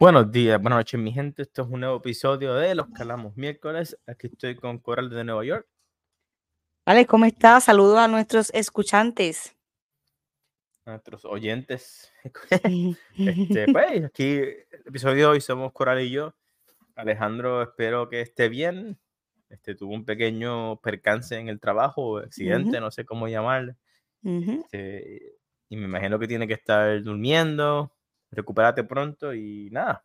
Buenos días, buenas noches, mi gente. Esto es un nuevo episodio de Los Calamos Miércoles. Aquí estoy con Coral de Nueva York. Vale, ¿cómo estás? Saludos a nuestros escuchantes. A nuestros oyentes. Este, pues, aquí, el episodio de hoy somos Coral y yo. Alejandro, espero que esté bien. Este, tuvo un pequeño percance en el trabajo, accidente, no sé cómo llamarle. Este, y me imagino que tiene que estar durmiendo recupérate pronto y nada.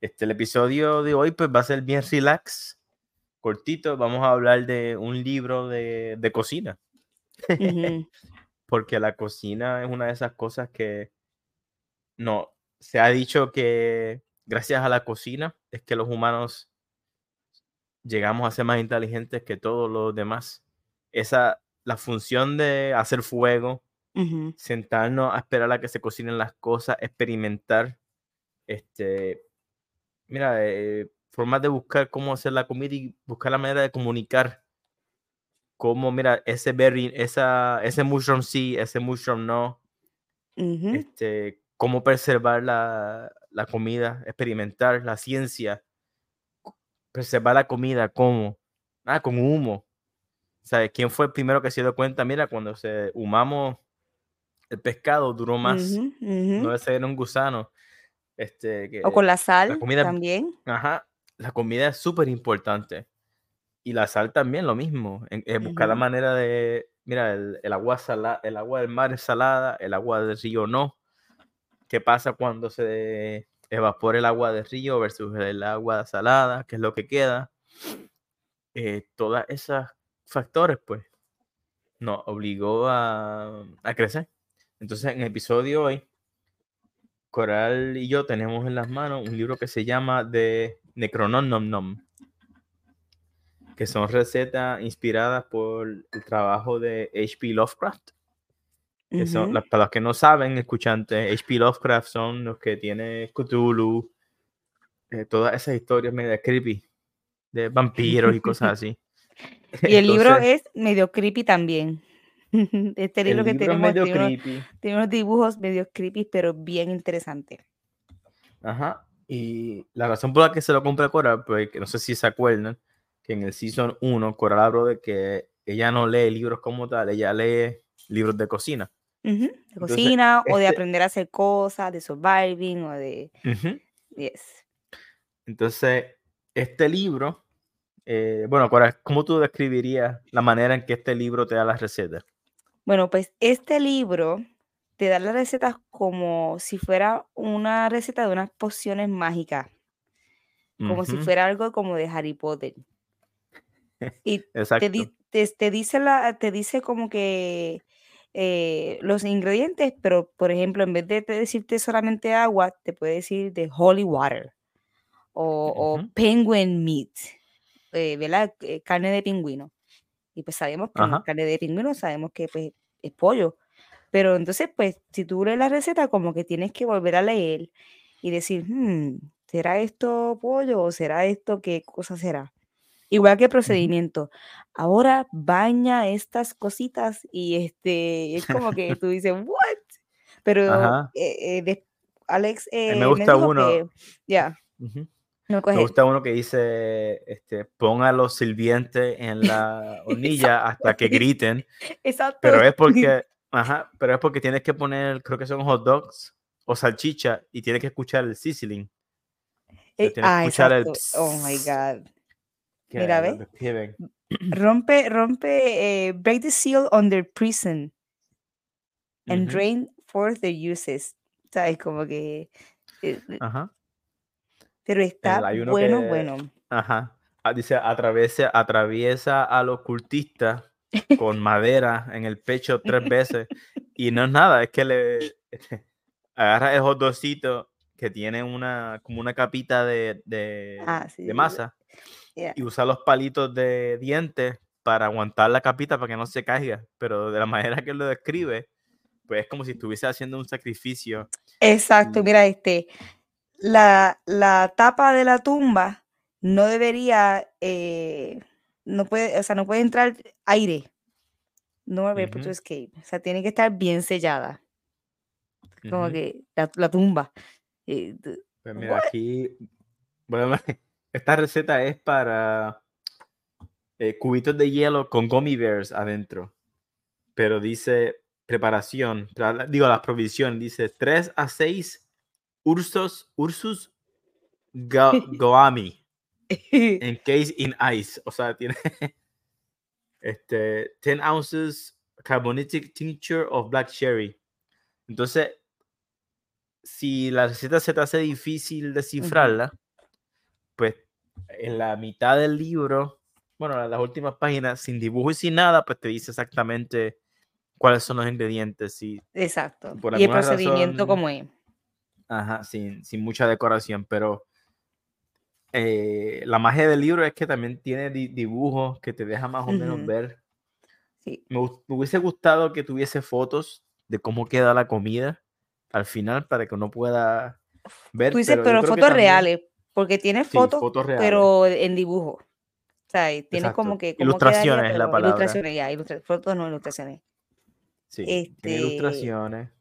Este, el episodio de hoy pues va a ser bien relax, cortito. Vamos a hablar de un libro de, de cocina. Porque la cocina es una de esas cosas que no, se ha dicho que gracias a la cocina es que los humanos llegamos a ser más inteligentes que todos los demás. Esa, la función de hacer fuego, sentarnos a esperar a que se cocinen las cosas, experimentar, este, mira, eh, formas de buscar cómo hacer la comida y buscar la manera de comunicar cómo, mira, ese berry, esa, ese mushroom sí, ese mushroom no, este, cómo preservar la, la, comida, experimentar la ciencia, preservar la comida, cómo, ah, con humo. ¿Sabes quién fue el primero que se dio cuenta? Mira, cuando se humamos el pescado duró más. No debe ser un gusano. Este, o con la sal también. Ajá. La comida es súper importante. Y la sal también, lo mismo. buscar la manera de. Mira, el, agua sala, el agua del mar es salada, el agua del río no. ¿Qué pasa cuando se evapora el agua del río versus el agua salada? ¿Qué es lo que queda? Eh, todas esas factores, pues, nos obligó a, a crecer. Entonces, en el episodio hoy, Coral y yo tenemos en las manos un libro que se llama The Necronom Nom Nom, que son recetas inspiradas por el trabajo de H.P. Lovecraft. Que son, para los que no saben, escuchantes, H.P. Lovecraft son los que tiene Cthulhu, eh, todas esas historias medio creepy de vampiros y cosas así. y el libro es medio creepy también. Este libro que tenemos tiene, unos, dibujos medio creepy, pero bien interesantes. Ajá. Y la razón por la que se lo compré a Coral, pues que no sé si se acuerdan, que en el Season 1 Coral habló de que ella no lee libros como tal, ella lee libros de cocina. De cocina o de este aprender a hacer cosas, de surviving o de... Yes. Entonces, este libro, eh, bueno, Coral, ¿cómo tú describirías la manera en que este libro te da las recetas? Bueno, pues este libro te da las recetas como si fuera una receta de unas pociones mágicas, como si fuera algo como de Harry Potter. Y te, te, dice la, te dice como que eh, los ingredientes, pero por ejemplo, en vez de decirte solamente agua, te puede decir de holy water o, penguin meat, eh, ¿verdad? Eh, carne de pingüino. Y pues sabemos que la carne de pingüino, sabemos que pues, es pollo. Pero entonces, pues, si tú lees la receta, como que tienes que volver a leer y decir, hmm, ¿será esto pollo o será esto qué cosa será? Igual que procedimiento. Ahora baña estas cositas y este, es como que tú dices, ¿what? Pero eh, eh, Alex me eh, gusta uno. ya. Me gusta uno que dice, este, ponga a los sirvientes en la hornilla hasta que griten. Exacto. Pero es porque, ajá, pero es porque tienes que poner, creo que son hot dogs o salchicha y tienes que escuchar el sizzling. Eh, ah, escuchar el Oh my God. Mira, ve. Rompe, rompe, eh, break the seal under prison and drain forth the uses. ¿Sabes? Como que. Eh, ajá. Pero está bueno, bueno. Ajá. Ah, dice, atraviesa, atraviesa a los cultistas con madera en el pecho tres veces. y no es nada, es que le agarra el hot que tiene una, como una capita de, de, ah, masa y usa los palitos de dientes para aguantar la capita para que no se caiga. Pero de la manera que lo describe, pues es como si estuviese haciendo un sacrificio. Exacto, mira, este, la, la tapa de la tumba no debería, eh, no puede, o sea, no puede entrar aire. No haber uh escape. O sea, tiene que estar bien sellada. Como que la, tumba. Eh, Pues mira, aquí, bueno, esta receta es para eh, cubitos de hielo con gummy bears adentro. Pero dice preparación, digo las provisiones, dice 3 a 6 ursos, ursus goami case in ice. O sea, tiene este 10 ounces carbonatic tincture of black cherry. Entonces, si la receta se te hace difícil descifrarla, pues en la mitad del libro, bueno, en las últimas páginas, sin dibujo y sin nada, pues te dice exactamente cuáles son los ingredientes. Y, Exacto. y el procedimiento como es. Ajá, sin, sin mucha decoración, pero eh, la magia del libro es que también tiene dibujos que te deja más o menos ver. Sí. Me, hubiese gustado que tuviese fotos de cómo queda la comida al final para que uno pueda ver. Tú dices, pero, fotos reales, porque tiene fotos, pero en dibujo. O sea, tiene como que... ilustraciones es la palabra. Ilustraciones, ya, fotos no ilustraciones. Sí, este... ilustraciones.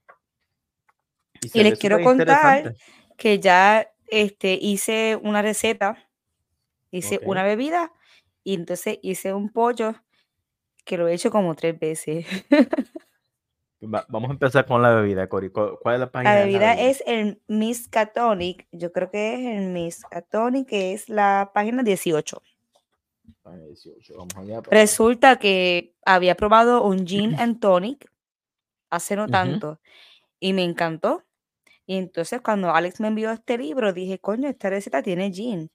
Y, les quiero contar que ya este, hice una receta, hice una bebida y entonces hice un pollo que lo he hecho como tres veces. vamos a empezar con la bebida, Cori. ¿Cuál es la página? La bebida, es el Miskatonic. Yo creo que es el Miskatonic, que es la página 18. Resulta que había probado un gin and tonic hace no tanto y me encantó. Y entonces cuando Alex me envió este libro, dije, coño, esta receta tiene gin.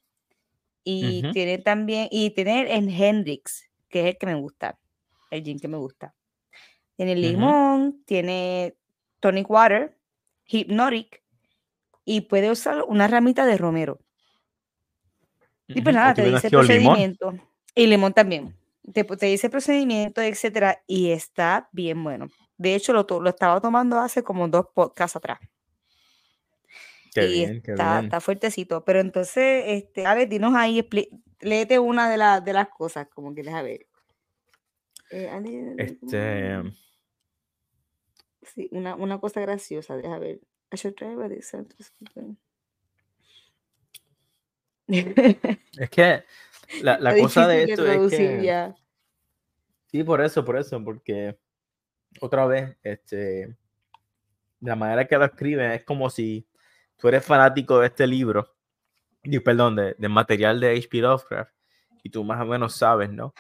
Y tiene también, y tiene en Hendrix, que es el que me gusta, el gin que me gusta. Tiene limón, tiene tonic water, hypnotic, y puede usar una ramita de romero. Y pues nada, te dice el procedimiento. Y limón también. Te, te, dice procedimiento, etcétera, y está bien bueno. De hecho, lo, lo estaba tomando hace como dos podcasts atrás y está, fuertecito. Pero entonces, este, a ver, dinos ahí, léete una de, de las cosas, como quieres a ver. Eh, este. Sí, una, una cosa graciosa, deja ver. es que la, la cosa de esto es que. Sí, por eso, por eso, porque otra vez, este, la manera que lo escriben es como si tú eres fanático de este libro, y, perdón, de, material de H.P. Lovecraft, y tú más o menos sabes, ¿no?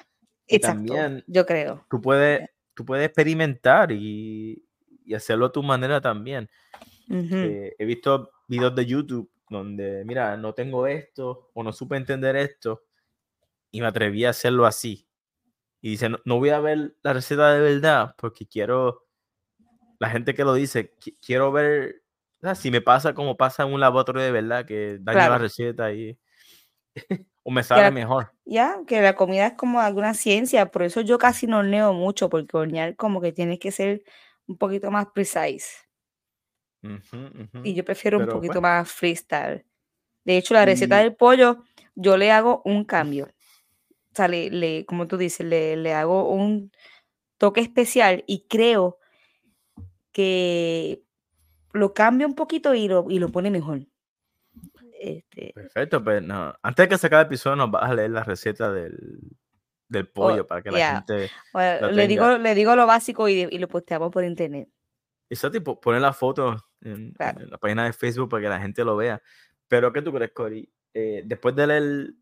Exacto, también yo creo. Tú puedes, tú puedes experimentar y, y hacerlo a tu manera también. Eh, he visto videos de YouTube donde, mira, no tengo esto o no supe entender esto y me atreví a hacerlo así. Y dice, no, voy a ver la receta de verdad porque quiero, la gente que lo dice, quiero ver si me pasa como pasa en un laboratorio de verdad, que daño la receta y o me sabe mejor. Ya, que la comida es como alguna ciencia, por eso yo casi no horneo mucho, porque hornear como que tiene que ser un poquito más precise. Y yo prefiero un poquito pues más freestyle. De hecho, la receta del pollo, yo le hago un cambio. O sea, le, como tú dices, le, le hago un toque especial y creo que lo cambia un poquito y lo, y lo pone mejor. Este... Perfecto, pues no. Antes de que se acabe el episodio, nos vas a leer la receta del, del oh, pollo para que la gente. le, digo, le digo lo básico y, y, lo posteamos por internet. Exacto, tipo, poner la foto en, la página de Facebook para que la gente lo vea. Pero, ¿qué tú crees, Cory? Eh, después de leer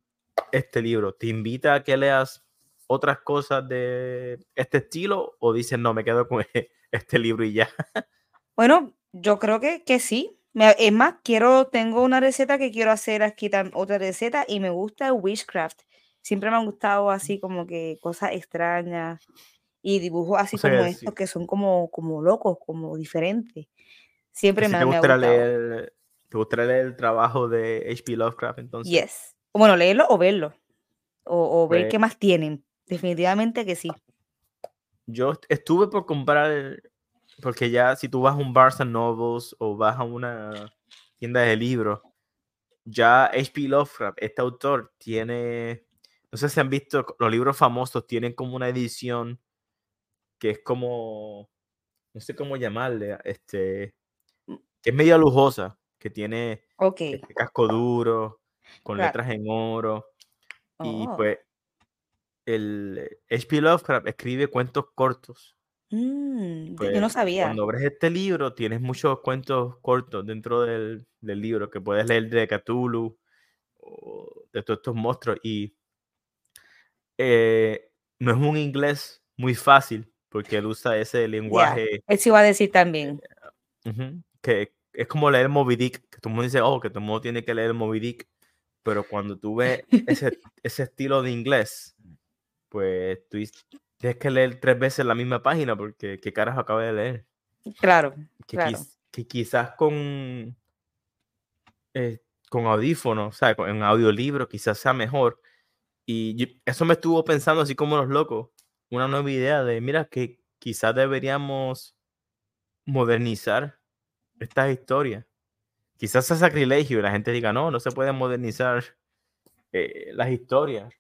este libro, ¿te invita a que leas otras cosas de este estilo o dices, no, me quedo con este libro y ya? Bueno, yo creo que, que sí. es más, quiero, tengo una receta que quiero hacer aquí, otra receta, y me gusta el witchcraft. Siempre me han gustado así como que cosas extrañas y dibujos así como estos que son como, como locos, como diferentes. Siempre me, te gustaría Leer, ¿Te gustaría leer el trabajo de H.P. Lovecraft entonces? Yes. Bueno, leerlo o verlo. O, ver pues qué más tienen. Definitivamente que sí. Yo estuve por comprar porque ya si tú vas a un Barnes Nobles o vas a una tienda de libros, ya H.P. Lovecraft, este autor, tiene, no sé si han visto, los libros famosos tienen como una edición que es como, no sé cómo llamarle, este, que es media lujosa, que tiene okay. este casco duro, con letras en oro. Y Oh. pues el H.P. Lovecraft escribe cuentos cortos. Mm, Pues, yo no sabía. Cuando abres este libro, tienes muchos cuentos cortos dentro del, del libro que puedes leer de Cthulhu o de todos estos monstruos. Y eh, no es un inglés muy fácil porque él usa ese lenguaje Eso iba a decir también. ujú, que es como leer Moby Dick, que todo el mundo dice, oh, que todo el mundo tiene que leer Moby Dick. Pero cuando tú ves ese, ese estilo de inglés, pues tú tienes que leer tres veces la misma página porque qué carajo acabas de leer. Claro, que, claro. quiz- que quizás con, eh, con audífonos, o sea, en audiolibro quizás sea mejor. Y yo- eso me estuvo pensando así como los locos, una nueva idea de, mira, que quizás deberíamos modernizar estas historias. Quizás sea sacrilegio y la gente diga, no, no se puede modernizar eh, las historias.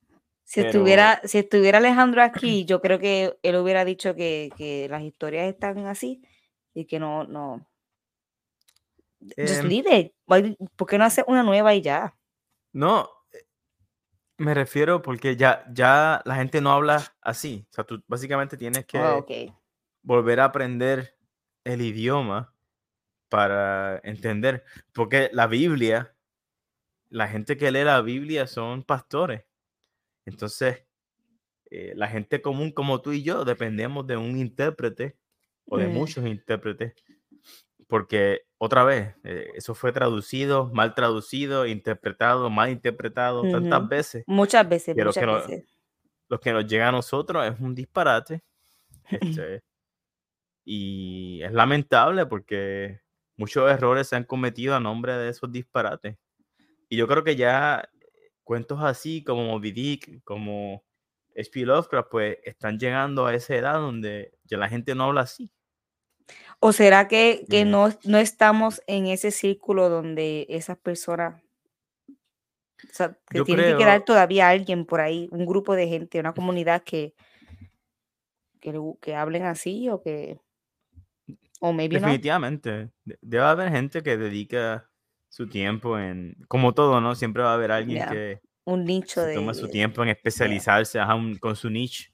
Si pero- estuviera, si estuviera Alejandro aquí, yo creo que él hubiera dicho que, que las historias están así y que no, no. Just Em, leave it. ¿Por qué no hacer una nueva y ya? No, eh, me refiero porque ya, ya la gente no habla así. O sea, tú básicamente tienes que Oh, ok. volver a aprender el idioma para entender. Porque la Biblia, la gente que lee la Biblia son pastores. Entonces, eh, la gente común como tú y yo dependemos de un intérprete o de Mm. muchos intérpretes. Porque otra vez, eh, eso fue traducido, mal traducido, interpretado, mal interpretado tantas veces. Muchas veces, Pero muchas que veces. Lo que nos llega a nosotros es un disparate. este, y es lamentable porque muchos errores se han cometido a nombre de esos disparates. Y yo creo que ya cuentos así como Moby Dick, como H.P. Lovecraft, pues están llegando a esa edad donde ya la gente no habla así. ¿O será que, que Mm. no, no estamos en ese círculo donde esas personas, o sea, que Yo tiene que quedar creo- todavía alguien por ahí, un grupo de gente, una comunidad que, que, que hablen así o que, o maybe no. Definitivamente. de- Debe haber gente que dedica su tiempo en, como todo, ¿no? Siempre va a haber alguien Yeah. que Un nicho se de... toma su tiempo en especializarse ajá, un- con su niche.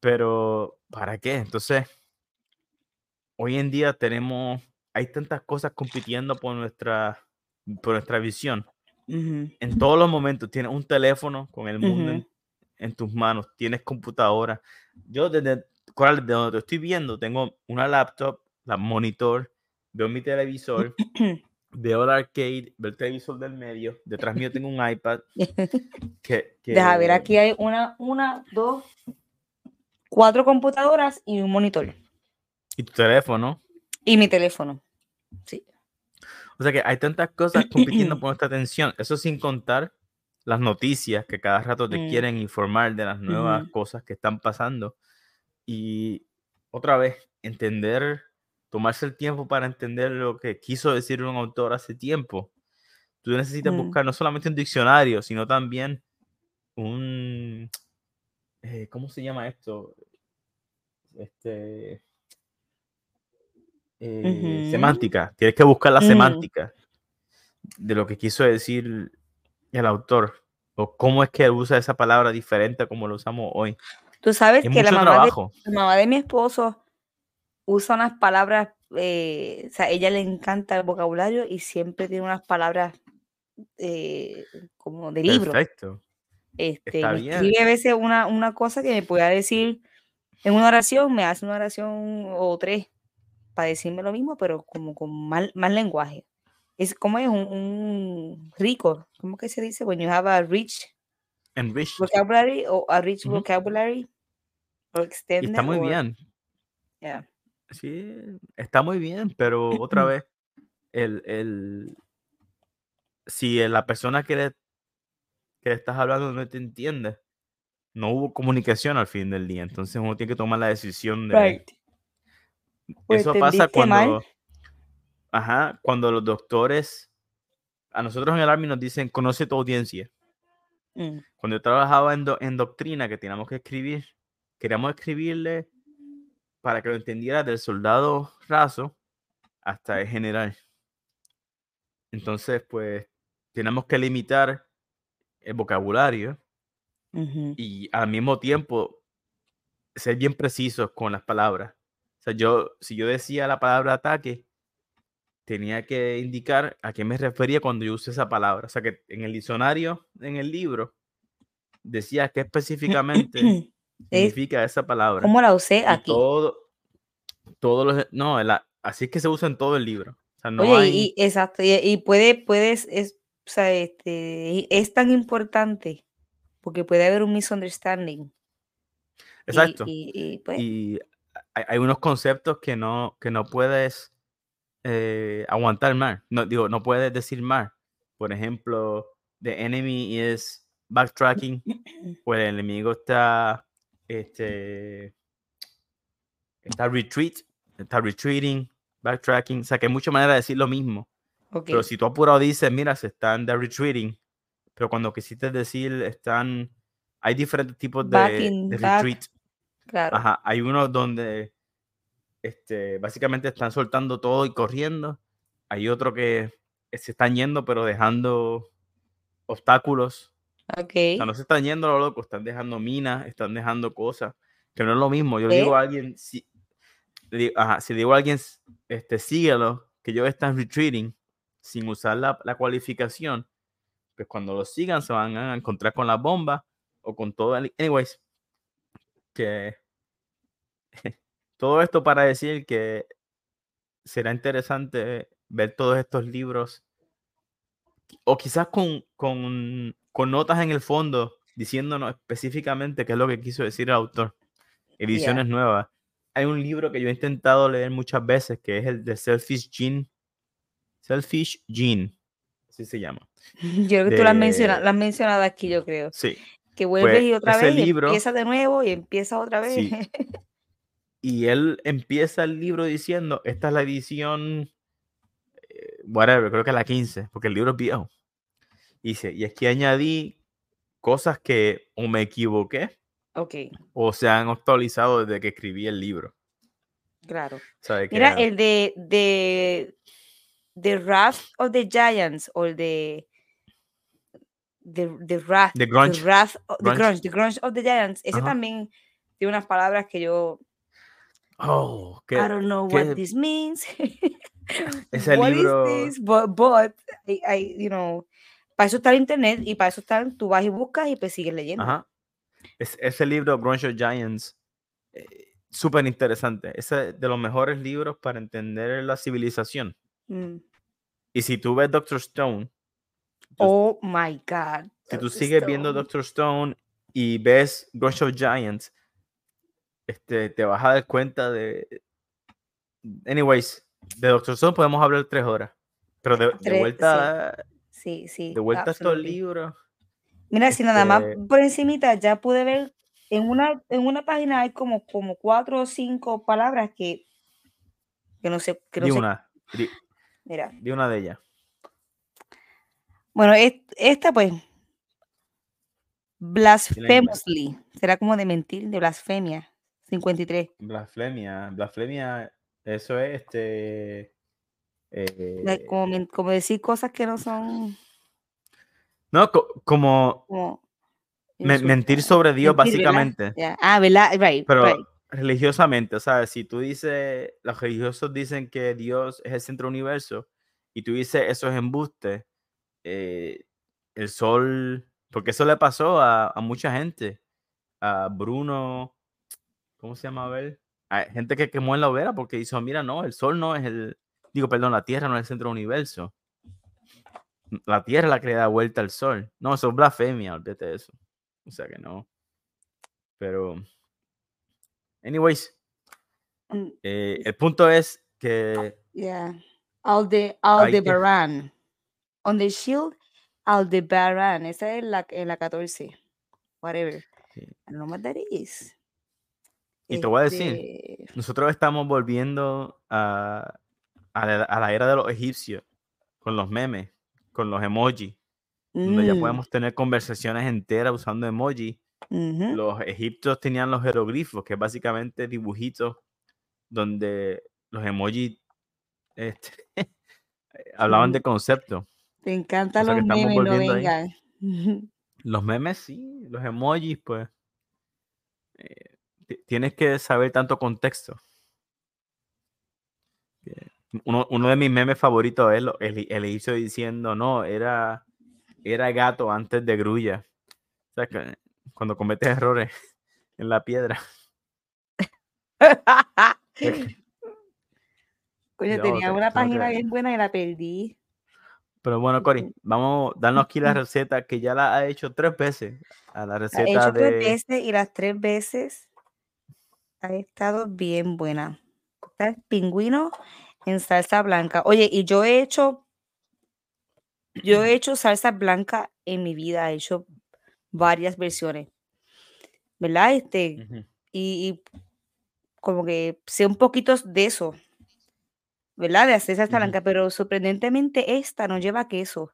Pero, ¿para qué? Entonces, hoy en día tenemos, hay tantas cosas compitiendo por nuestra, por nuestra visión. En todos los momentos tienes un teléfono con el mundo en, tus manos, tienes computadora. Yo desde, Coral, de donde te estoy viendo, tengo una laptop, la monitor, veo mi televisor, veo el arcade, veo el televisor del medio, detrás mío tengo un iPad. Que, Deja ver, que- aquí hay una, una, dos, cuatro computadoras y un monitor. Y tu teléfono. Y mi teléfono. Sí. O sea que hay tantas cosas compitiendo por nuestra atención. Eso sin contar las noticias que cada rato te Mm. quieren informar de las nuevas Ujú. cosas que están pasando. Y otra vez, entender, tomarse el tiempo para entender lo que quiso decir un autor hace tiempo. Tú necesitas Mm. buscar no solamente un diccionario, sino también un... eh, ¿Cómo se llama esto? Este... eh, semántica. Tienes que buscar la Ujú. semántica de lo que quiso decir el autor o cómo es que usa esa palabra diferente a como lo usamos hoy. Tú sabes Es que la mucho mamá, de, trabajo. la mamá de mi esposo usa unas palabras, eh, o sea, a ella le encanta el vocabulario y siempre tiene unas palabras eh, como de libro. Perfecto. Este, Está bien. escribe a veces una, una cosa que me pueda decir en una oración, me hace una oración o tres para decirme lo mismo, pero como con más, más lenguaje. Es como es un, un rico, ¿cómo que se dice? When you have a rich Enriched. vocabulary o a rich Ujú. vocabulary or extended está muy or- bien. yeah. Sí, está muy bien, pero otra vez, el, el, si la persona que le, que le estás hablando no te entiende, no hubo comunicación al fin del día. Entonces uno tiene que tomar la decisión de... Right. O Eso pasa mal. cuando, ajá, cuando los doctores, a nosotros en el Army nos dicen, conoce tu audiencia. Mm, Cuando yo trabajaba en, do- en doctrina, que teníamos que escribir, queríamos escribirle para que lo entendiera del soldado raso hasta el general. Entonces, pues, tenemos que limitar el vocabulario y al mismo tiempo ser bien precisos con las palabras. O sea, yo, si yo decía la palabra ataque, tenía que indicar a qué me refería cuando yo usé esa palabra. O sea, que en el diccionario, en el libro, decía qué específicamente significa esa palabra. ¿Cómo la usé aquí? todo, todos los, no, así es que se usa en todo el libro. O sea, no Oye, hay, y, exacto, y, puede, puedes, es, o sea, este, es tan importante porque puede haber un misunderstanding. Exacto. Y, pues hay, hay, unos conceptos que no, que no puedes eh, aguantar más. No, digo, no puedes decir más. Por ejemplo, the enemy is backtracking, pues el enemigo está, este, está retreat, está retreating, backtracking. O sea, que hay muchas maneras de decir lo mismo. Pero si tú apurado dices, mira, se están de retreating, pero cuando quisiste decir están, hay diferentes tipos de, retreat. Claro. Ajá, hay unos donde este, básicamente están soltando todo y corriendo. Hay otro que se están yendo, pero dejando obstáculos. Ok. O sea, no se están yendo lo loco, están dejando minas, están dejando cosas, que no es lo mismo. Yo digo a alguien, si, ajá, si digo a alguien, este, síguelo, que yo están retreating, sin usar la, la, cualificación, pues cuando lo sigan se van a encontrar con la bomba o con todo el... Anyways, que todo esto para decir que será interesante ver todos estos libros o quizás con, con, con notas en el fondo diciéndonos específicamente qué es lo que quiso decir el autor. Ediciones nuevas. Hay un libro que yo he intentado leer muchas veces que es el de Selfish Gene Selfish Gene, así se llama. Yo creo que tú lo has, mencionado, aquí, yo creo. Sí. Que vuelves pues, y otra vez empieza de nuevo y empieza otra vez. Sí. y él empieza el libro diciendo, esta es la edición, eh, whatever, creo que es la 15, porque el libro es viejo. Y dice, y es que añadí cosas que o me equivoqué okay. o se han actualizado desde que escribí el libro. Claro. Mira, el de, de The Wrath of the Giants o el de The, the Wrath, the grunge. The, wrath, the grunge. The Grunge of the Giants. Ese también tiene unas palabras que yo. Oh, I don't know what this means. Ese what libro. Is this? But, but I, you know, para eso está el internet y para eso está, tú vas y buscas y pues sigues leyendo. Ajá. Es, ese libro, Grunge of Giants, eh, súper interesante. Es de los mejores libros para entender la civilización. Mm. Y si tú ves Doctor Stone. Oh my God. Si tú sigues viendo Doctor Stone y ves of Giants, este, te vas a dar cuenta de. Anyways, de Doctor Stone podemos hablar tres horas. Pero de, vuelta. Sí, sí. de vuelta a estos libros. Mira, si nada más este por encimita ya pude ver en una, en una página hay como, como cuatro o cinco palabras que, que no sé. Que no una. Mira. De una de ellas. Bueno, esta pues. Blasphemously. Será como de mentir, de blasfemia. 53. Blasfemia. Blasfemia. Eso es este. Eh, como, decir cosas que no son. No, como. mentir sobre Dios, básicamente. Ah, ¿verdad? Right, Pero, religiosamente, o sea, si tú dices, los religiosos dicen que Dios es el centro del universo y tú dices eso es embuste, eh, el sol, porque eso le pasó a, mucha gente, a Bruno, ¿cómo se llama? A ver, gente que quemó en la hoguera porque dijo, mira, no, el sol no es el, digo, perdón, la Tierra no es el centro del universo. La Tierra la da vuelta al sol. No, eso es blasfemia, olvídate de eso. O sea que no. Pero Anyways, mm, eh, el punto es que. Yeah. Alde, Aldebaran. On the Shield, Aldebaran. Esa es la, en la 14. Whatever. I don't know what that is. Y te voy a decir, este nosotros estamos volviendo a, a, la, era de los egipcios, con los memes, con los emojis, donde ya mm. podemos tener conversaciones enteras usando emojis los egipcios tenían los jeroglifos, que es básicamente dibujitos donde los emojis, este, hablaban de concepto. Te encantan los memes, no vengan. Los memes, sí, los emojis, pues. Eh, tienes que saber tanto contexto. Uno, uno, de mis memes favoritos es el, el, inicio diciendo, no, era, era gato antes de grulla. O sea, que cuando cometes errores en la piedra. Coño, tenía una página bien buena y la perdí. Pero bueno, Cori, vamos, darnos aquí la receta que ya la ha hecho tres veces. A la receta ha hecho tres veces y las tres veces ha estado bien buena. Está pingüino en salsa blanca. Oye, y yo he hecho, yo he hecho salsa blanca en mi vida, he hecho varias versiones, ¿verdad? Este, y, como que sé un poquito de eso, ¿verdad? De hacer salsa blanca, pero sorprendentemente esta no lleva queso.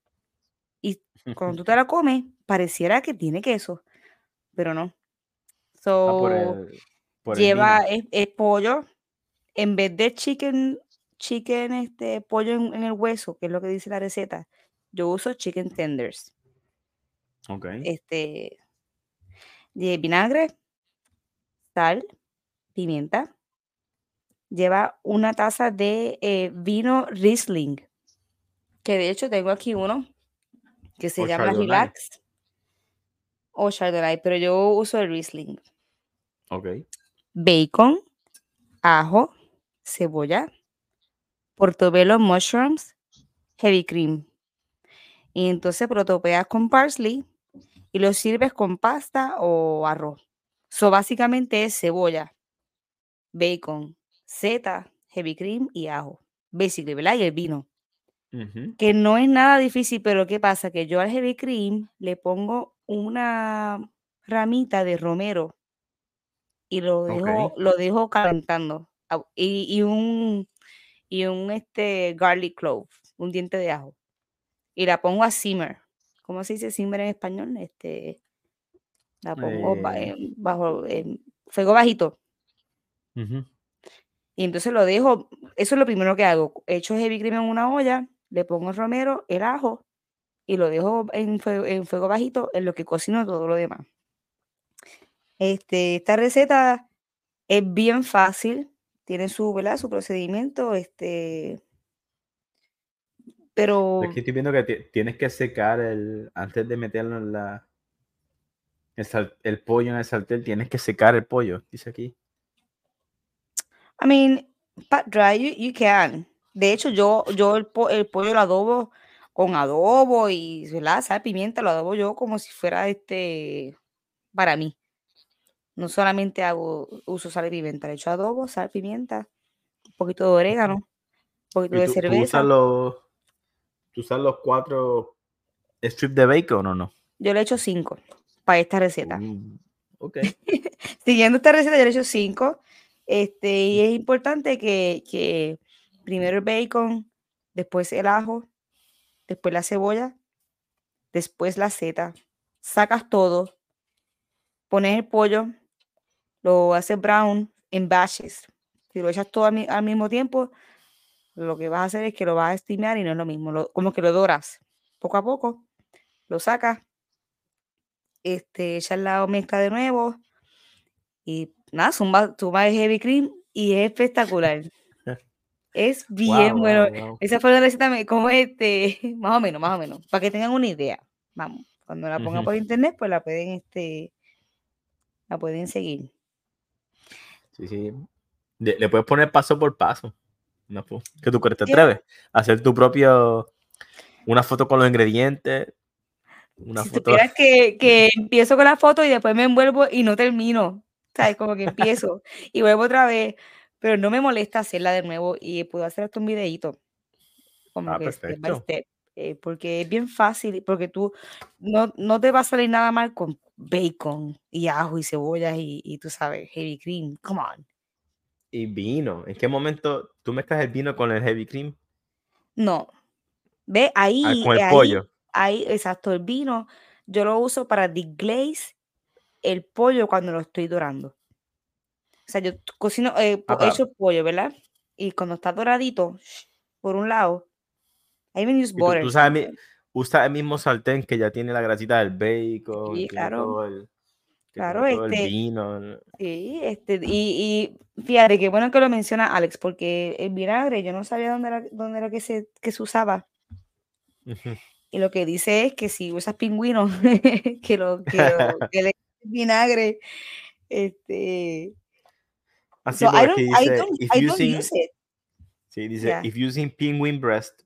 Y cuando tú te la comes, pareciera que tiene queso, pero no. Ah, so, lleva es, pollo, en vez de chicken, chicken, este pollo en, el hueso, que es lo que dice la receta, yo uso chicken tenders. Ok. Este, de vinagre, sal, pimienta, lleva una taza de eh, vino Riesling, que de hecho tengo aquí uno que se llama Relax o Chardonnay, pero yo uso el Riesling. Ok. Bacon, ajo, cebolla, portobello mushrooms, heavy cream. Y entonces protopeas con parsley y lo sirves con pasta o arroz. So básicamente es cebolla, bacon, zeta, heavy cream y ajo. Basically, ¿verdad? Y el vino. Que no es nada difícil, pero ¿qué pasa? Que yo al heavy cream le pongo una ramita de romero y lo dejo, lo dejo calentando. Y, un y un este garlic clove, un diente de ajo. Y la pongo a simmer. ¿Cómo se dice simmer en español? Este la pongo eh. bajo fuego bajito. Y entonces lo dejo, eso es lo primero que hago. Echo heavy cream en una olla, le pongo el romero, el ajo y lo dejo en fuego, bajito en lo que cocino todo lo demás. Este, esta receta es bien fácil, tiene su, ¿verdad? su procedimiento, este, pero... Aquí estoy viendo que tienes que secar el, antes de meterlo en la, el, pollo en el sartén, tienes que secar el pollo, dice aquí. I mean, pat dry, you, can. De hecho, yo, yo el, pollo lo adobo con adobo y la sal, pimienta, lo adobo yo como si fuera este para mí. No solamente hago uso sal y pimienta, le echo adobo, sal, pimienta, un poquito de orégano, un poquito de cerveza. ¿tú usas, los, ¿Tú usas los cuatro strips de bacon o no? Yo le echo cinco para esta receta. Mm, ok. Siguiendo esta receta, yo le echo cinco. Este, y es importante que, primero el bacon, después el ajo, después la cebolla, después la seta. Sacas todo, pones el pollo, lo haces brown en batches. Si lo echas todo al, mismo tiempo, lo que vas a hacer es que lo vas a estimear y no es lo mismo. como que lo doras poco a poco, lo sacas, este, echas la mezcla de nuevo y nada, zumba, zumba de heavy cream y es espectacular. Es bien bueno. Esa fue la receta como este, más o menos, más o menos, para que tengan una idea. Vamos, cuando la pongan por internet, pues la pueden, este, la pueden seguir. Sí, sí. Le, puedes poner paso por paso. No, que tú crees, te atreves a hacer tu propio, una foto con los ingredientes. Una si foto. que, que empiezo con la foto y después me envuelvo y no termino. ¿sabes? Como que empiezo y vuelvo otra vez, pero no me molesta hacerla de nuevo y puedo hacer hasta un videito. Como ah, que step eh, porque es bien fácil, porque tú no, no te va a salir nada mal con bacon y ajo y cebollas y, y tú sabes, heavy cream, come on. Y vino, ¿en qué momento tú mezclas el vino con el heavy cream? No, ve ahí. Ah, con el pollo. Ahí, exacto, el vino yo lo uso para deglaze el pollo cuando lo estoy dorando. O sea, yo cocino, eh, hecho pollo, ¿verdad? Y cuando está doradito, por un lado, I even use butter. Tú, sabes, usa el mismo sartén que ya tiene la grasita del bacon, Sí, claro. todo el, que Claro, todo el este- vino. Sí, este, y, y fíjate qué bueno que lo menciona Alex, porque el vinagre yo no sabía dónde era, dónde era que se, que se usaba. Y lo que dice es que si usas pingüino, que lo que, lo- que le vinagre, este. Así so I don't, I dice, don't, I don't using, use it. sí, dice, Yeah. if using penguin breast,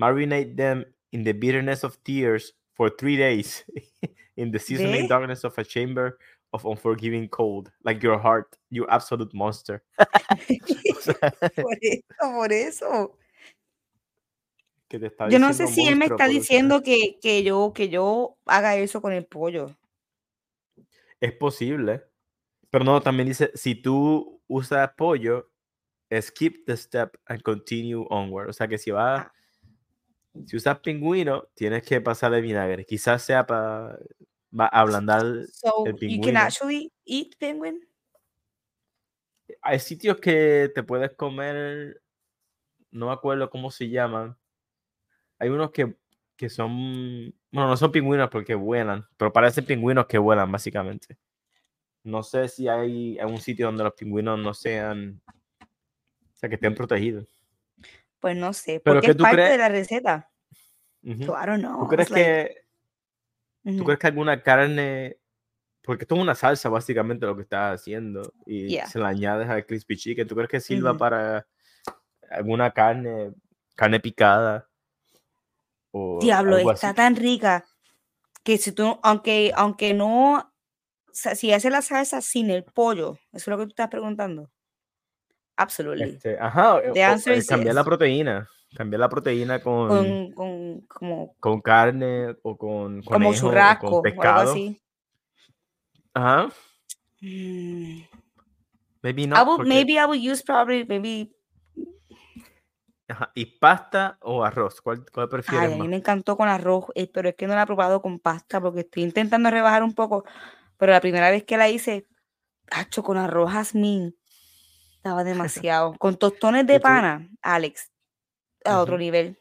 marinate them in the bitterness of tears for three days in the seasoning ¿Ve? darkness of a chamber of unforgiving cold, like your heart, you absolute monster. O sea, Por eso, por eso. que te está Yo no sé si él me está diciendo que, que yo, que yo haga eso con el pollo. Es posible. Pero no, también dice, si tú usas pollo, skip the step and continue onward. O sea que si vas, Ah. Si usas pingüino, tienes que pasar de vinagre. Quizás sea para ablandar. So el you can pingüino. actually eat penguin. Hay sitios que te puedes comer, no me acuerdo cómo se llaman. Hay unos que, que son, bueno, no son pingüinos porque vuelan, pero parecen pingüinos que vuelan básicamente. No sé si hay algún sitio donde los pingüinos no sean, o sea, que estén protegidos. Pues no sé, ¿Pero porque qué es tú parte de crees? la receta. So, I don't know. ¿Tú crees like- que, tú Ujú. crees que alguna carne, porque esto es una salsa básicamente lo que estás haciendo y Yeah. se la añades al crispy chicken, ¿tú crees que sirva Ujú. para alguna carne, carne picada? O Diablo, está así? tan rica que si tú, aunque, aunque no, o sea, si haces la salsa sin el pollo, eso es lo que tú estás preguntando. Absolutely. Este, ajá, o- The o, answer eh, is cambiar la yes. proteína, cambiar la proteína con, Con, con, como, con carne o con como conejo o churrasco con o algo pescado. así. Ajá, Mm, maybe I no. would, porque- maybe I would use probably, maybe, ajá, ¿Y pasta o arroz? ¿Cuál, cuál prefieres ay, a mí más? me encantó con arroz, eh, pero es que no la he probado con pasta porque estoy intentando rebajar un poco, pero la primera vez que la hice, cacho, con arroz jazmín, estaba demasiado. Con tostones de pana, Alex, a otro nivel.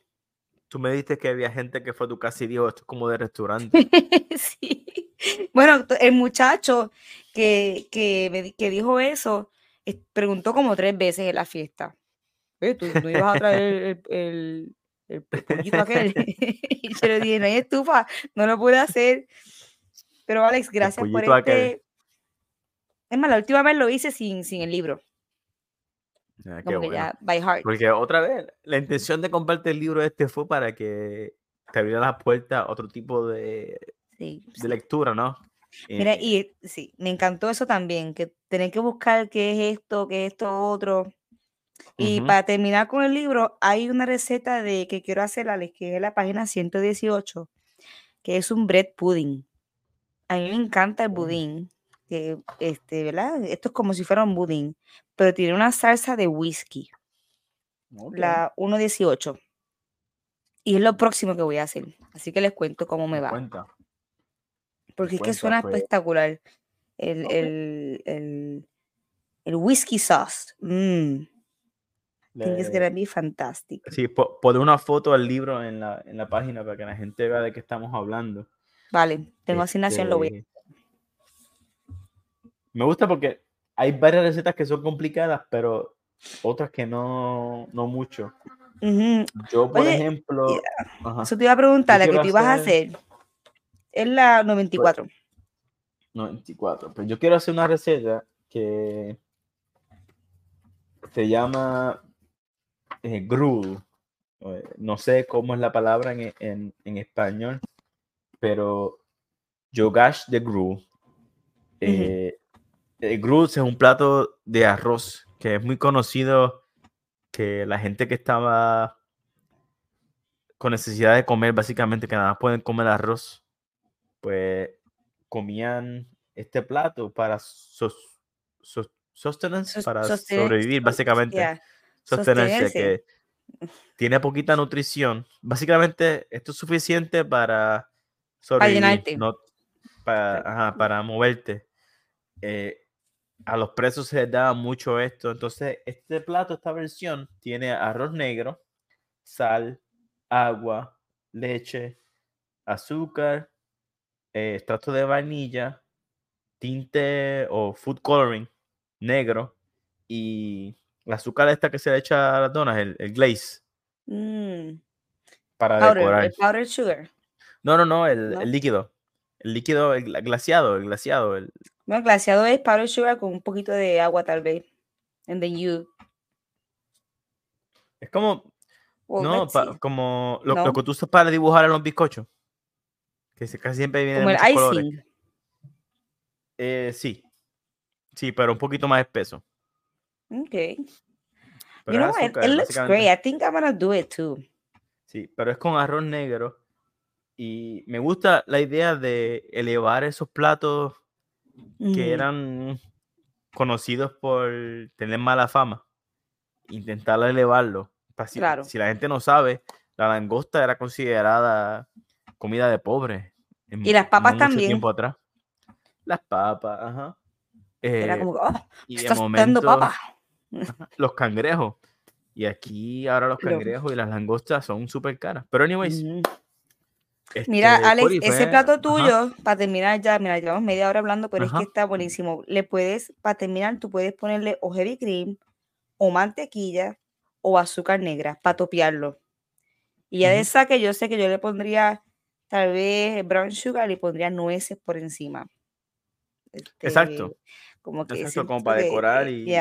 Tú me dijiste que había gente que fue a tu casa y dijo, esto es como de restaurante. Sí. Bueno, el muchacho que, que, me que dijo eso preguntó como tres veces en la fiesta. "Eh, ¿Tú no ibas a traer el, el, el- el pollito aquel? y yo le dije, no hay estufa, no lo pude hacer. Pero Alex, gracias por aquel. este. Es más, la última vez lo hice sin, sin el libro. Ah, Como que bueno. ya, by heart. Porque otra vez, la intención de comprarte el libro este fue para que te abriera la puerta a otro tipo de, Sí, de sí. lectura, ¿no? Mira, Eh, y sí, me encantó eso también, que tener que buscar qué es esto, qué es esto otro. Y Ujú. para terminar con el libro, hay una receta de que quiero hacer, Alex, que es la página 118, que es un bread pudding. A mí me encanta el Oh. Que este, ¿verdad? Esto es como si fuera un budín, pero tiene una salsa de whisky, Ok. la 118. Y es lo próximo que voy a hacer. Así que les cuento cómo me Me va. cuenta. Porque es que suena pues. espectacular. El, el, el, el whisky sauce. Mm, I think it's Le- gonna be fantastic. Sí, po- poner una foto del libro en la, en la página para que la gente vea de qué estamos hablando. Vale, tengo asignación, lo voy a Este, Me gusta porque hay varias recetas que son complicadas, pero otras que no, no mucho. Yo, por Oye, ejemplo, ajá, Eso te iba a preguntar, la que tú ibas a hacer-. Es la 94. 94. Pero yo quiero hacer una receta que se llama eh, gruel. Eh, No sé cómo es la palabra en, en- en español, pero yogash de gruel. Eh, el gruel es un plato de arroz que es muy conocido que la gente que estaba con necesidad de comer, básicamente que nada más pueden comer arroz, pues comían este plato para sos- sos- sustenance, Sos- para sostener- sobrevivir, básicamente. yeah, Sostenerse, sostenerse. que tiene poquita nutrición. Básicamente, esto es suficiente para sobrevivir, no para, ajá, para moverte. Eh, a los presos se les daba mucho esto. Entonces, este plato, esta versión, tiene arroz negro, sal, agua, leche, azúcar, eh, extracto de vainilla, tinte o food coloring negro y la azúcar esta que se le echa a las donas, el, glaze. Mm. Para decorar. El powdered sugar. No, no, no, el, líquido. El líquido, el glaciado, el glaciado. El... Bueno, glaciado es powdered sugar con un poquito de agua tal vez. And then you. Es como, no, como lo, que tú usas para dibujar en los bizcochos. Que casi siempre viene Como el icing. Eh, sí. Sí, pero un poquito más espeso. Ok. you know what? It looks great. I think I'm gonna do it too. Sí, pero es con arroz negro. Y me gusta la idea de elevar esos platos que eran conocidos por tener mala fama. Intentar elevarlo. Si, claro. si la gente no sabe, la langosta era considerada comida de pobre. y las papas también. tiempo atrás. Las papas, ajá. era como, oh, y de momento, papas. los cangrejos. Y aquí ahora los cangrejos y las langostas son súper caras. Pero anyways. mira, este, Alex, ese plato tuyo, para terminar ya, mira, llevamos media hora hablando, pero es que está buenísimo. Le puedes, para terminar, tú puedes ponerle o heavy cream, o mantequilla, o azúcar negra, para topearlo. Y ya de esa que yo sé que yo le pondría tal vez brown sugar y pondría nueces por encima. Exacto. Este, como que Exacto, como para decorar y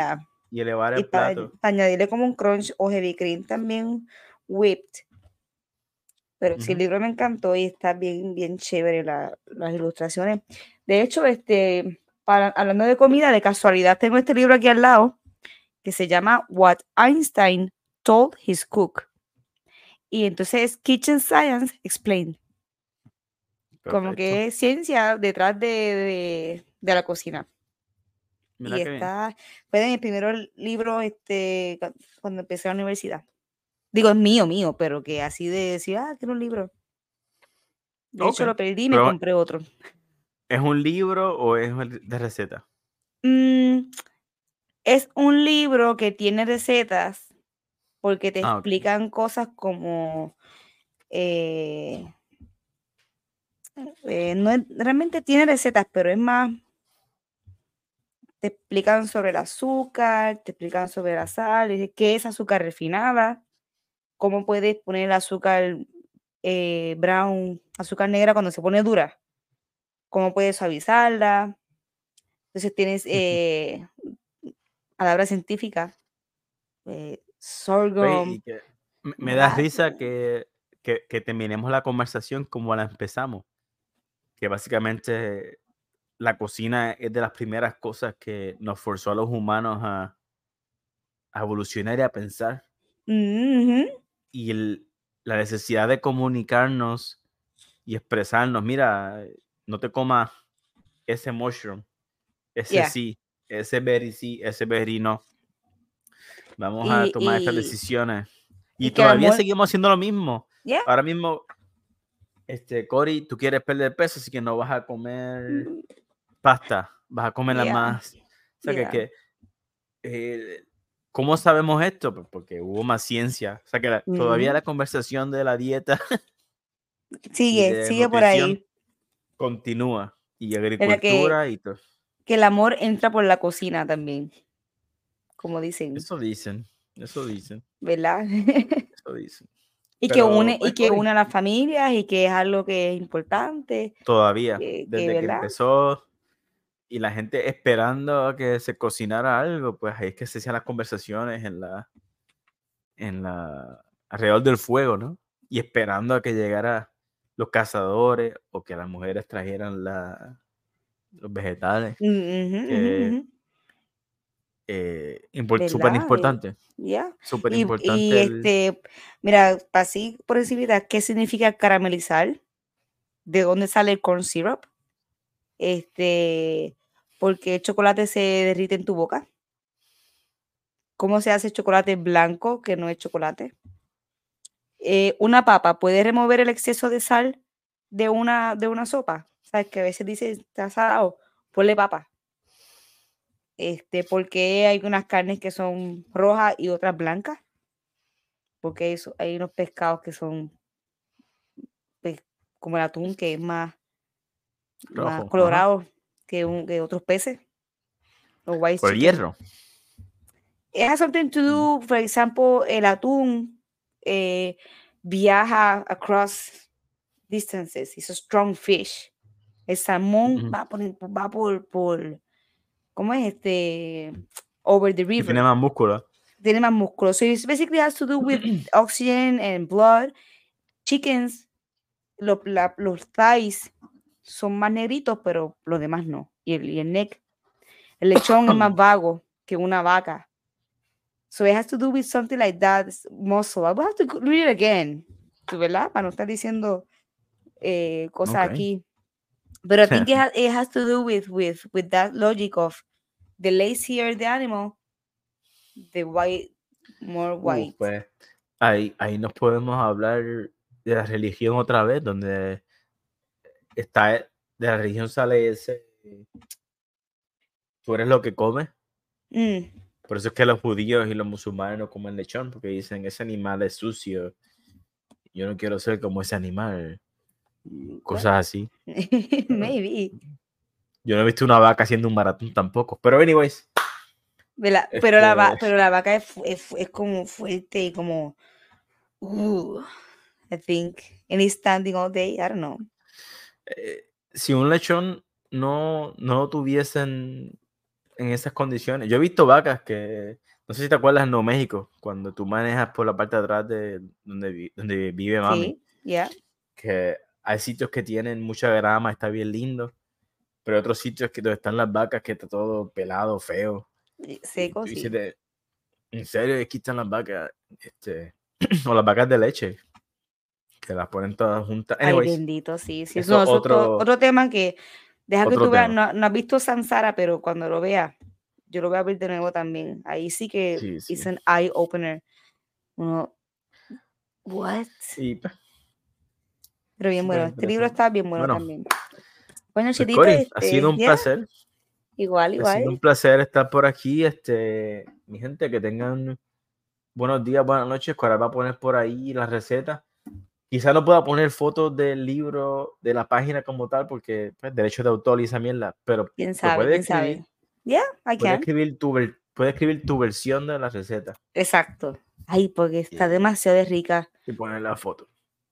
y elevar el plato. añadirle como un crunch o heavy cream también whipped. Pero sí, el libro me encantó y está bien, bien chévere las ilustraciones. De hecho, este, para, hablando de comida, de casualidad, tengo este libro aquí al lado que se llama What Einstein Told His Cook. Y entonces Kitchen Science Explained. Como que es ciencia detrás de, de la cocina y está, fue de mi primer libro este, cuando empecé la universidad. Digo, es mío, mío, pero que así de decir, ah, quiero un libro. De hecho, lo perdí y me compré otro. ¿Es un libro o es de receta? Mm, es un libro que tiene recetas porque te ah, explican cosas como eh, eh, no realmente tiene recetas, pero es más te explican sobre el azúcar, te explican sobre la sal, qué es azúcar refinada, cómo puedes poner el azúcar eh, brown, azúcar negra cuando se pone dura, cómo puedes suavizarla. Entonces tienes eh, palabras científicas, eh, sorghum. me da risa que, que, que terminemos la conversación como la empezamos, que básicamente la cocina es de las primeras cosas que nos forzó a los humanos a, evolucionar y a pensar. Y la necesidad de comunicarnos y expresarnos, mira, no te comas ese mushroom, ese sí, ese berry sí, ese berry no. Vamos a tomar estas decisiones. Y, todavía seguimos haciendo lo mismo. Ahora mismo, este, Cory, tú quieres perder peso, así que no vas a comer mm pasta, vas a comerla más. O sea, que, eh, ¿cómo sabemos esto? Pues porque hubo más ciencia. O sea, que todavía la conversación de la dieta sigue, sigue por ahí. Continúa. Y agricultura y todo. Que el amor entra por la cocina también, como dicen. Eso dicen, eso dicen. ¿Verdad? eso dicen. Y que une, y pues, que une a las familias y que es algo que es importante. Todavía. desde que empezó y la gente esperando a que se cocinara algo, pues ahí es que se hacían las conversaciones en la, en la, alrededor del fuego, ¿no? Y esperando a que llegara los cazadores o que las mujeres trajeran la, los vegetales. Eh, súper importante. Ya. Súper importante. Y, este, mira, así por encima, ¿qué significa caramelizar? ¿De dónde sale el corn syrup? Este, porque el chocolate se derrite en tu boca. ¿Cómo se hace chocolate blanco que no es chocolate? Eh, una papa puede remover el exceso de sal de una, de una sopa. ¿Sabes? Que a veces dice, está salado, ponle papa. Este, porque hay unas carnes que son rojas y otras blancas. Porque eso, hay unos pescados que son como el atún, que es más, colorado que, un, que otros peces. Por hierro. It has something to do, for example, el atún eh, viaja across distances. It's a strong fish. El salmón va, por, va por, por, ¿cómo es este? Over the river. tiene más músculo. Tiene más músculo. So it basically has to do with oxygen and blood. Chickens, los thighs son más negritos, pero los demás no. Y el, y el neck. El lechón es más vago que una vaca. So it has to do with something like that, muscle. I will have to read it again, ¿verdad? Para no estar diciendo eh, cosas okay. aquí. But I think it, has, it has to do with, with, with that logic of the lazier the animal, the white, more white. Uh, pues, ahí, ahí nos podemos hablar de la religión otra vez, donde está, de la religión sale ese, tú eres lo que comes. Mm. Por eso es que los judíos y los musulmanes no comen lechón, porque dicen, ese animal es sucio. Yo no quiero ser como ese animal. Cosas así. Maybe. Yo no he visto una vaca haciendo un maratón tampoco. Pero anyways. pero, la, este pero la vaca es, es, como fuerte y como... Uh, I think. And it's standing all day. I don't know. Eh, si un lechón no, no tuviesen en esas condiciones. Yo he visto vacas que, no sé si te acuerdas en Nuevo México, cuando tú manejas por la parte de atrás de donde, donde vive mami. Sí, Que hay sitios que tienen mucha grama, está bien lindo, pero hay otros sitios que donde están las vacas que está todo pelado, feo. Seco, sí. en serio, aquí están las vacas, este, o las vacas de leche, que las ponen todas juntas. Ay, bendito, sí. sí eso, otro, otro tema que Deja que tú veas, no, has visto Sansara, pero cuando lo veas, yo lo voy a ver de nuevo también. Ahí sí que es un eye opener. Uno, what? Pues. Pero bien bueno, este libro está bien bueno, también. Bueno, pues, Chirito, ha este, sido un placer. Igual, igual. Ha sido un placer estar por aquí. Este, mi gente, que tengan buenos días, buenas noches. Ahora va a poner por ahí la receta. Quizá no pueda poner fotos del libro, de la página como tal, porque pues, derecho de autor y esa mierda, pero ¿Quién sabe? Puede ¿quién escribir, sabe? Yeah, I puede Escribir tu, puede escribir tu versión de la receta. Exacto. Ay, porque está demasiado rica. Y poner la foto.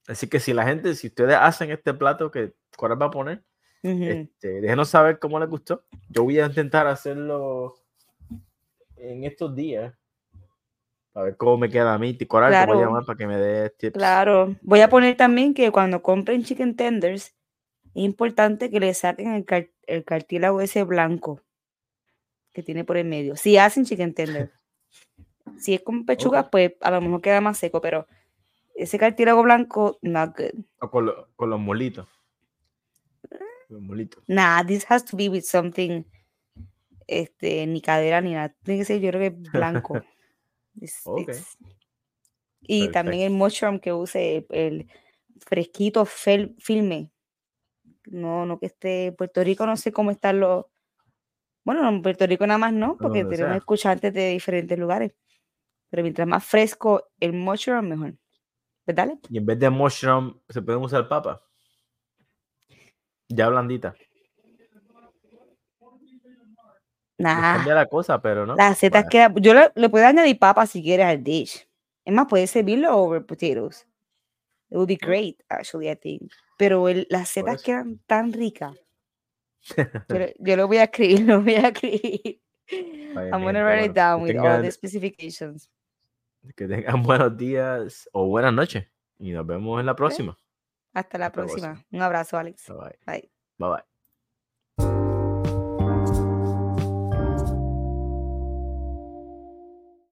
Así que si la gente, si ustedes hacen este plato que Coral va a poner, este, déjenos saber cómo les gustó. Yo voy a intentar hacerlo en estos días a ver cómo me queda a mí. Coral, claro. voy a llamar para que me dé tips. Claro. Voy a poner también que cuando compren chicken tenders, es importante que le saquen el, el cartílago ese blanco que tiene por el medio. Si hacen chicken tender. si es con pechugas, pues a lo mejor queda más seco, pero ese cartílago blanco, not good. O con, con los molitos. Los molitos. Nah, this has to be with something, este, ni cadera ni nada. Tiene que ser, yo creo que blanco. y también el mushroom que use el fresquito filme. No, no que esté en Puerto Rico, no sé cómo están los. Bueno, en Puerto Rico nada más no, porque tenemos escuchantes de diferentes lugares. Pero mientras más fresco el mushroom, mejor. ¿Verdad? Y en vez de mushroom, se puede usar papa. Ya blandita. Nah. la cosa, pero no. Las setas queda. Yo le, le, puedo añadir papa si quieres al dish. Es más, puedes servirlo over potatoes. It would be great, actually, I think. Pero el, las setas quedan tan ricas. yo, yo, lo voy a escribir, lo voy a escribir. I'm gonna write it down with all the specifications. Que tengan buenos días o buenas noches. Y nos vemos en la próxima. Hasta la próxima. Un abrazo, Alex. Bye bye. Bye bye.